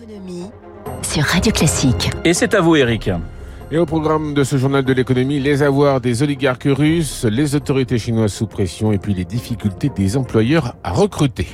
L'économie sur Radio Classique. Et c'est à vous, Eric. Et au programme de ce journal de l'économie, les avoirs des oligarques russes, les autorités chinoises sous pression et puis les difficultés des employeurs à recruter.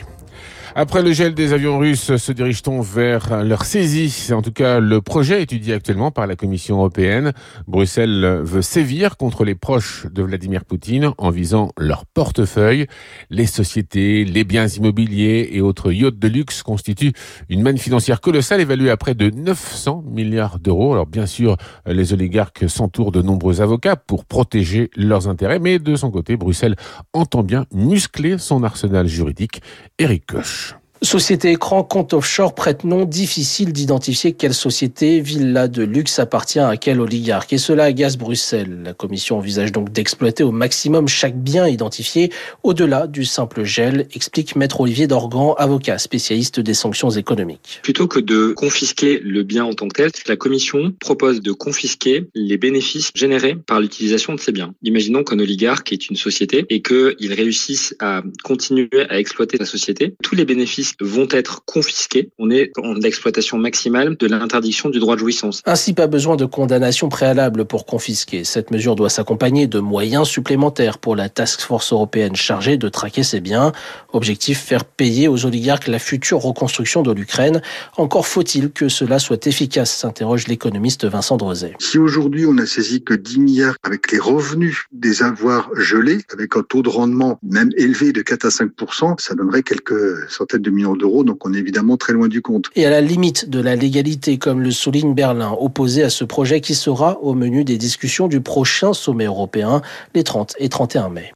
Après le gel des avions russes, se dirige-t-on vers leur saisie? C'est en tout cas le projet étudié actuellement par la Commission européenne. Bruxelles veut sévir contre les proches de Vladimir Poutine en visant leur portefeuille. Les sociétés, les biens immobiliers et autres yachts de luxe constituent une manne financière colossale évaluée à près de 900 milliards d'euros. Alors bien sûr, les oligarques s'entourent de nombreux avocats pour protéger leurs intérêts, mais de son côté, Bruxelles entend bien muscler son arsenal juridique. Eric Koch. Société écran, compte offshore, prête-nom, difficile d'identifier quelle société, villa de luxe appartient à quel oligarque. Et cela agace Bruxelles. La commission envisage donc d'exploiter au maximum chaque bien identifié au-delà du simple gel, explique maître Olivier Dorgan, avocat spécialiste des sanctions économiques. Plutôt que de confisquer le bien en tant que tel, la commission propose de confisquer les bénéfices générés par l'utilisation de ces biens. Imaginons qu'un oligarque est une société et qu'il réussisse à continuer à exploiter la société. Tous les bénéfices vont être confisqués. On est en l'exploitation maximale de l'interdiction du droit de jouissance. Ainsi, pas besoin de condamnation préalable pour confisquer. Cette mesure doit s'accompagner de moyens supplémentaires pour la task force européenne chargée de traquer ces biens. Objectif, faire payer aux oligarques la future reconstruction de l'Ukraine. Encore faut-il que cela soit efficace, s'interroge l'économiste Vincent Drozet. Si aujourd'hui on a saisi que 10 milliards avec les revenus des avoirs gelés, avec un taux de rendement même élevé de 4 à 5 ça donnerait quelques centaines de d'euros, donc on est évidemment très loin du compte. Et à la limite de la légalité, comme le souligne Berlin, opposé à ce projet qui sera au menu des discussions du prochain sommet européen les 30 et 31 mai.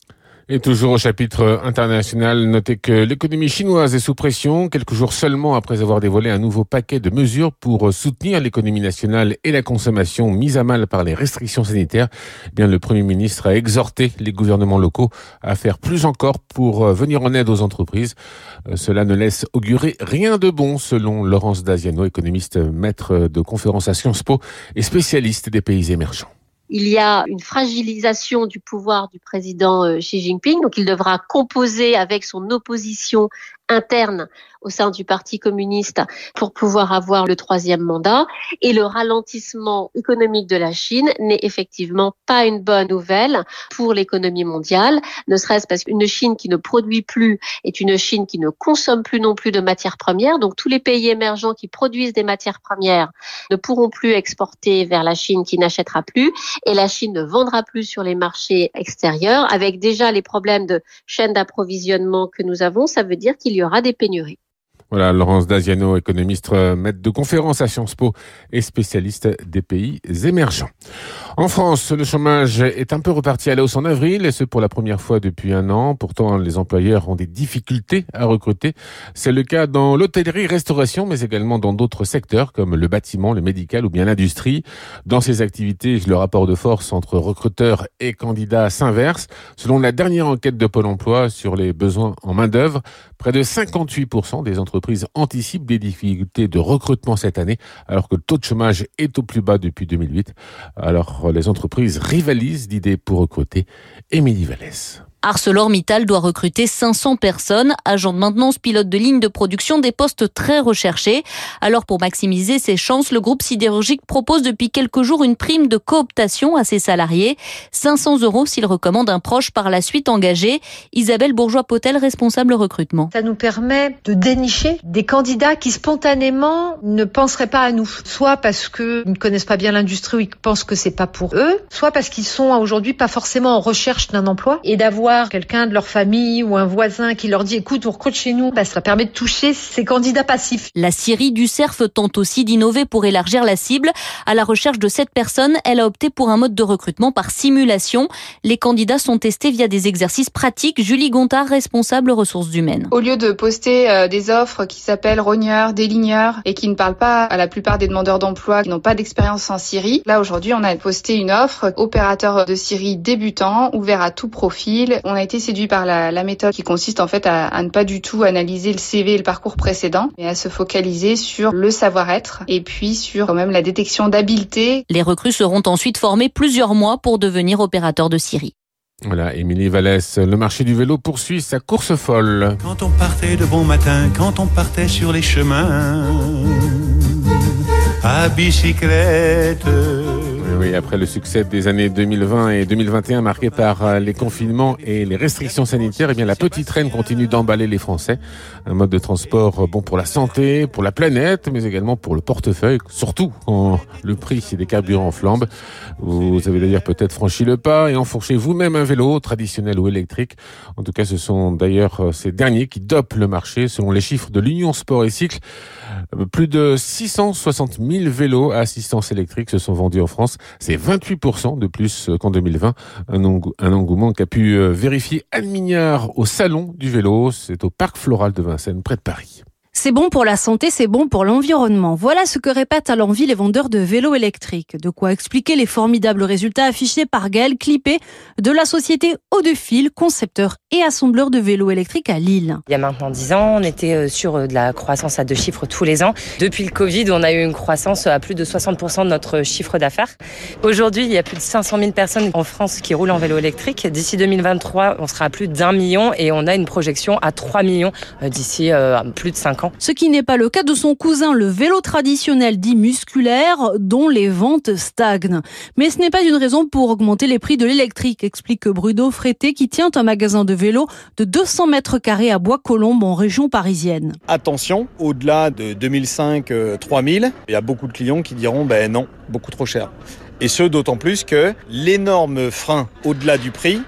Et toujours au chapitre international, notez que l'économie chinoise est sous pression, quelques jours seulement après avoir dévoilé un nouveau paquet de mesures pour soutenir l'économie nationale et la consommation mise à mal par les restrictions sanitaires. Eh bien, le Premier ministre a exhorté les gouvernements locaux à faire plus encore pour venir en aide aux entreprises. Euh, cela ne laisse augurer rien de bon, selon Laurence Daziano, économiste maître de conférence à Sciences Po et spécialiste des pays émergents il y a une fragilisation du pouvoir du président euh, Xi Jinping, donc il devra composer avec son opposition interne au sein du Parti communiste pour pouvoir avoir le troisième mandat. Et le ralentissement économique de la Chine n'est effectivement pas une bonne nouvelle pour l'économie mondiale, ne serait-ce parce qu'une Chine qui ne produit plus est une Chine qui ne consomme plus non plus de matières premières. Donc tous les pays émergents qui produisent des matières premières ne pourront plus exporter vers la Chine qui n'achètera plus et la Chine ne vendra plus sur les marchés extérieurs avec déjà les problèmes de chaîne d'approvisionnement que nous avons. Ça veut dire qu'il il y aura des pénuries. Voilà, Laurence Daziano, économiste, euh, maître de conférence à Sciences Po et spécialiste des pays émergents. En France, le chômage est un peu reparti à la hausse en avril, et ce pour la première fois depuis un an. Pourtant, les employeurs ont des difficultés à recruter. C'est le cas dans l'hôtellerie-restauration, mais également dans d'autres secteurs comme le bâtiment, le médical ou bien l'industrie. Dans ces activités, le rapport de force entre recruteurs et candidats s'inverse. Selon la dernière enquête de Pôle emploi sur les besoins en main-d'œuvre, près de 58% des entreprises anticipent des difficultés de recrutement cette année, alors que le taux de chômage est au plus bas depuis 2008. Alors, les entreprises rivalisent d'idées pour recruter. Émilie Vallès. ArcelorMittal doit recruter 500 personnes, agents de maintenance, pilotes de ligne de production, des postes très recherchés. Alors pour maximiser ses chances, le groupe sidérurgique propose depuis quelques jours une prime de cooptation à ses salariés. 500 euros s'il recommande un proche par la suite engagé. Isabelle Bourgeois-Potel, responsable recrutement. Ça nous permet de dénicher des candidats qui spontanément ne penseraient pas à nous. Soit parce qu'ils ne connaissent pas bien l'industrie ou ils pensent que c'est pas pour eux, soit parce qu'ils sont aujourd'hui pas forcément en recherche d'un emploi et d'avoir quelqu'un de leur famille ou un voisin qui leur dit écoute, on recrute chez nous, bah, ça permet de toucher ces candidats passifs. La Syrie du CERF tente aussi d'innover pour élargir la cible. À la recherche de cette personne, elle a opté pour un mode de recrutement par simulation. Les candidats sont testés via des exercices pratiques. Julie Gontard, responsable ressources humaines. Au lieu de poster euh, des offres qui s'appellent rogneurs, déligneurs et qui ne parlent pas à la plupart des demandeurs d'emploi qui n'ont pas d'expérience en Syrie, là aujourd'hui on a posté une offre opérateur de Syrie débutant, ouvert à tout profil, on a été séduit par la, la, méthode qui consiste en fait à, à, ne pas du tout analyser le CV et le parcours précédent, mais à se focaliser sur le savoir-être et puis sur quand même la détection d'habileté. Les recrues seront ensuite formées plusieurs mois pour devenir opérateurs de Syrie. Voilà, Émilie Vallès, le marché du vélo poursuit sa course folle. Quand on partait de bon matin, quand on partait sur les chemins la bicyclette. Oui, après le succès des années 2020 et 2021 marqués par euh, les confinements et les restrictions sanitaires, eh bien la petite traîne continue d'emballer les Français. Un mode de transport bon pour la santé, pour la planète, mais également pour le portefeuille, surtout quand le prix des carburants flambe. Vous avez d'ailleurs peut-être franchi le pas et enfourché vous-même un vélo, traditionnel ou électrique. En tout cas, ce sont d'ailleurs euh, ces derniers qui dopent le marché. Selon les chiffres de l'Union Sport et Cycle, euh, plus de 660 000 vélos à assistance électrique se sont vendus en France. C'est 28% de plus qu'en 2020. Un, engouement qu'a pu euh, vérifier Anne Mignard au Salon du vélo. C'est au Parc Floral de Vincennes, près de Paris. C'est bon pour la santé, c'est bon pour l'environnement. Voilà ce que répètent à l'envie les vendeurs de vélos électriques. De quoi expliquer les formidables résultats affichés par Gaël Clippé de la société Eau de Fil, concepteur et assembleur de vélos électriques à Lille. Il y a maintenant 10 ans, on était euh, sur euh, de la croissance à deux chiffres tous les ans. Depuis le Covid, on a eu une croissance à plus de 60% de notre chiffre d'affaires. Aujourd'hui, il y a plus de 500 000 personnes en France qui roulent en vélo électrique. D'ici 2023, on sera à plus d'un million et on a une projection à 3 millions euh, d'ici plus de 5 ans. Ce qui n'est pas le cas de son cousin, le vélo traditionnel dit musculaire, dont les ventes stagnent. Mais ce n'est pas une raison pour augmenter les prix de l'électrique, explique Bruno Frété, qui tient un magasin de vélo de 200 mètres carrés à Bois-Colombes, en région parisienne. Attention, au-delà de 2005-3000, il y a beaucoup de clients qui diront ben non, beaucoup trop cher. Et ce, d'autant plus que l'énorme frein au-delà du prix,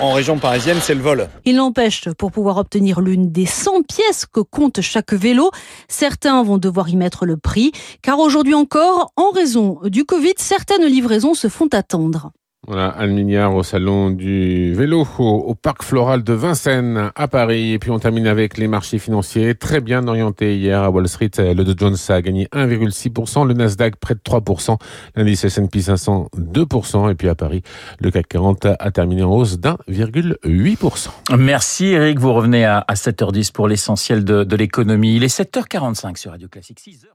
en région parisienne, c'est le vol. Il n'empêche, pour pouvoir obtenir l'une des 100 pièces que compte chaque vélo, certains vont devoir y mettre le prix, car aujourd'hui encore, en raison du Covid, certaines livraisons se font attendre. Voilà, Anne Mignard au salon du vélo au, parc floral de Vincennes à Paris. Et puis on termine avec les marchés financiers très bien orientés hier à Wall Street. Le Dow Jones a gagné 1,6%, le Nasdaq près de 3%, l'indice S&P 500 2%. Et puis à Paris, le CAC 40 a terminé en hausse d'1,8%. Merci Eric, vous revenez à, 7h10 pour l'essentiel de, de l'économie. Il est 7h45 sur Radio Classique 6h.